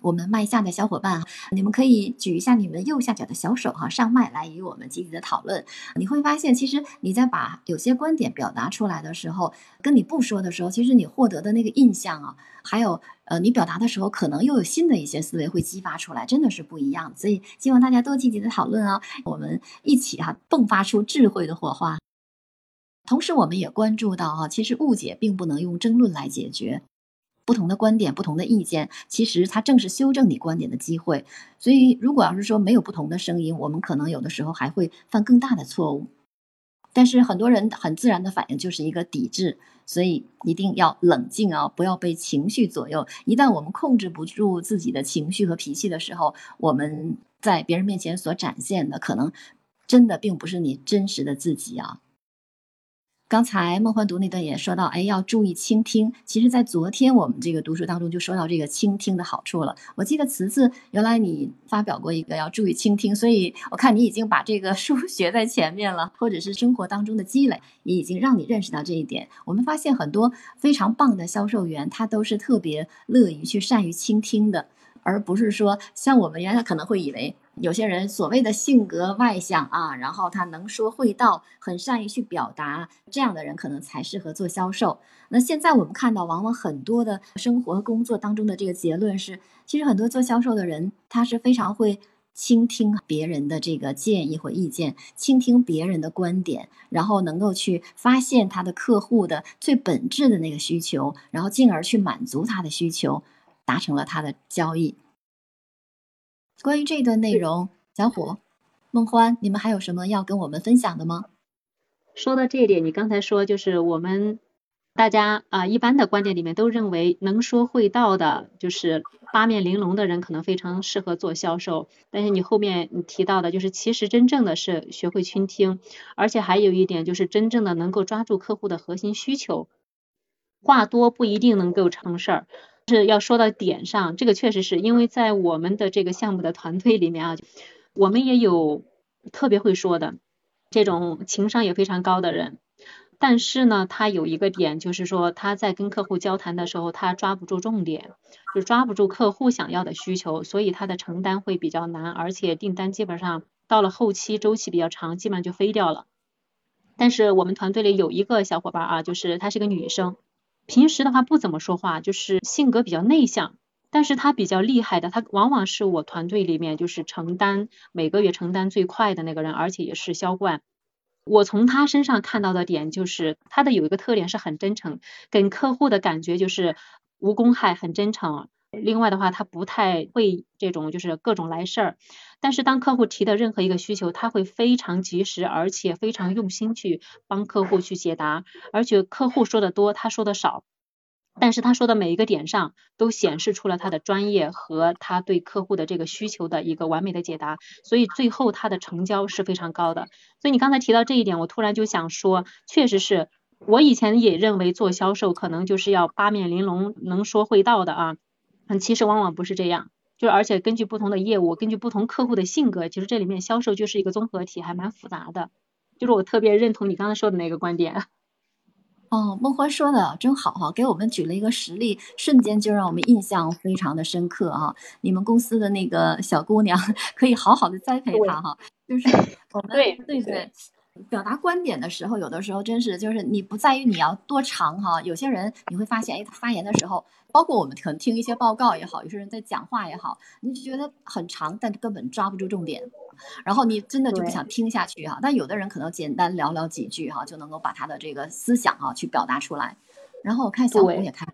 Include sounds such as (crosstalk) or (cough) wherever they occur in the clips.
我们麦下的小伙伴，你们可以举一下你们右下角的小手哈，上麦来与我们积极的讨论。你会发现，其实你在把有些观点表达出来的时候，跟你不说的时候，其实你获得的那个印象啊，还有呃，你表达的时候，可能又有新的一些思维会激发出来，真的是不一样。所以希望大家多积极的讨论啊，我们一起哈迸发出智慧的火花。同时，我们也关注到哈，其实误解并不能用争论来解决。不同的观点，不同的意见，其实它正是修正你观点的机会。所以，如果要是说没有不同的声音，我们可能有的时候还会犯更大的错误。但是很多人很自然的反应就是一个抵制，所以一定要冷静啊，不要被情绪左右。一旦我们控制不住自己的情绪和脾气的时候，我们在别人面前所展现的，可能真的并不是你真实的自己啊。刚才梦幻读那段也说到，哎，要注意倾听。其实，在昨天我们这个读书当中就说到这个倾听的好处了。我记得慈慈原来你发表过一个要注意倾听，所以我看你已经把这个书 (laughs) 学在前面了，或者是生活当中的积累也已经让你认识到这一点。我们发现很多非常棒的销售员，他都是特别乐于去善于倾听的，而不是说像我们原来可能会以为。有些人所谓的性格外向啊，然后他能说会道，很善于去表达，这样的人可能才适合做销售。那现在我们看到，往往很多的生活和工作当中的这个结论是，其实很多做销售的人，他是非常会倾听别人的这个建议或意见，倾听别人的观点，然后能够去发现他的客户的最本质的那个需求，然后进而去满足他的需求，达成了他的交易。关于这段内容，小虎、梦欢，你们还有什么要跟我们分享的吗？说到这一点，你刚才说就是我们大家啊，一般的观点里面都认为能说会道的，就是八面玲珑的人可能非常适合做销售。但是你后面你提到的，就是其实真正的是学会倾听，而且还有一点就是真正的能够抓住客户的核心需求。话多不一定能够成事儿。是要说到点上，这个确实是因为在我们的这个项目的团队里面啊，我们也有特别会说的这种情商也非常高的人，但是呢，他有一个点就是说他在跟客户交谈的时候，他抓不住重点，就抓不住客户想要的需求，所以他的承担会比较难，而且订单基本上到了后期周期比较长，基本上就飞掉了。但是我们团队里有一个小伙伴啊，就是她是个女生。平时的话不怎么说话，就是性格比较内向，但是他比较厉害的，他往往是我团队里面就是承担每个月承担最快的那个人，而且也是销冠。我从他身上看到的点就是他的有一个特点是很真诚，跟客户的感觉就是无公害，很真诚。另外的话，他不太会这种就是各种来事儿。但是当客户提的任何一个需求，他会非常及时，而且非常用心去帮客户去解答。而且客户说的多，他说的少，但是他说的每一个点上都显示出了他的专业和他对客户的这个需求的一个完美的解答。所以最后他的成交是非常高的。所以你刚才提到这一点，我突然就想说，确实是我以前也认为做销售可能就是要八面玲珑，能说会道的啊。嗯，其实往往不是这样。就而且根据不同的业务，根据不同客户的性格，其实这里面销售就是一个综合体，还蛮复杂的。就是我特别认同你刚才说的那个观点。(laughs) 哦，梦欢说的真好哈，给我们举了一个实例，瞬间就让我们印象非常的深刻啊！你们公司的那个小姑娘 (laughs) 可以好好的栽培她哈，就是我们对对对。表达观点的时候，有的时候真是就是你不在于你要多长哈，有些人你会发现，哎，他发言的时候，包括我们可能听一些报告也好，有些人在讲话也好，你就觉得很长，但根本抓不住重点，然后你真的就不想听下去哈。但有的人可能简单聊聊几句哈，就能够把他的这个思想哈去表达出来。然后我看小红也开。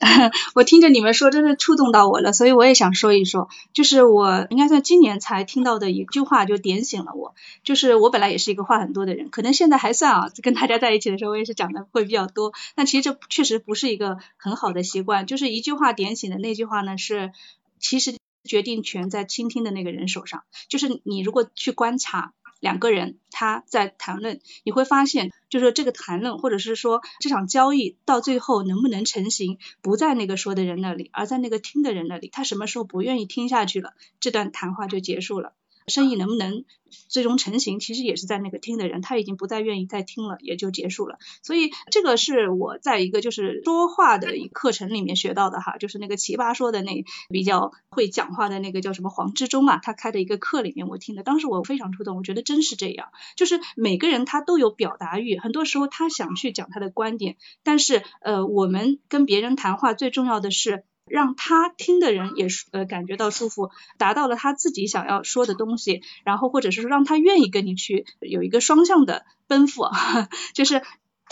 (laughs) 我听着你们说，真的触动到我了，所以我也想说一说，就是我应该算今年才听到的一句话，就点醒了我。就是我本来也是一个话很多的人，可能现在还算啊，跟大家在一起的时候，我也是讲的会比较多。但其实这确实不是一个很好的习惯。就是一句话点醒的那句话呢，是其实决定权在倾听的那个人手上。就是你如果去观察。两个人他在谈论，你会发现，就是这个谈论，或者是说这场交易到最后能不能成型，不在那个说的人那里，而在那个听的人那里。他什么时候不愿意听下去了，这段谈话就结束了。生意能不能最终成型，其实也是在那个听的人，他已经不再愿意再听了，也就结束了。所以这个是我在一个就是说话的课程里面学到的哈，就是那个奇葩说的那比较会讲话的那个叫什么黄志忠啊，他开的一个课里面我听的，当时我非常触动，我觉得真是这样，就是每个人他都有表达欲，很多时候他想去讲他的观点，但是呃我们跟别人谈话最重要的是。让他听的人也呃感觉到舒服，达到了他自己想要说的东西，然后或者是说让他愿意跟你去有一个双向的奔赴，(laughs) 就是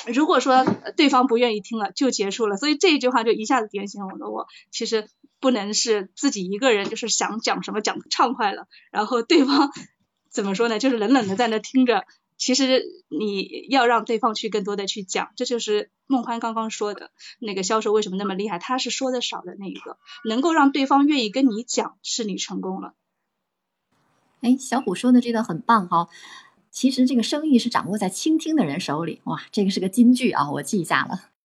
如果说对方不愿意听了就结束了，所以这一句话就一下子点醒了我，其实不能是自己一个人就是想讲什么讲畅快了，然后对方怎么说呢，就是冷冷的在那听着。其实你要让对方去更多的去讲，这就是孟欢刚刚说的那个销售为什么那么厉害，他是说的少的那一个，能够让对方愿意跟你讲，是你成功了。哎，小虎说的这段很棒哈，其实这个生意是掌握在倾听的人手里，哇，这个是个金句啊，我记下了。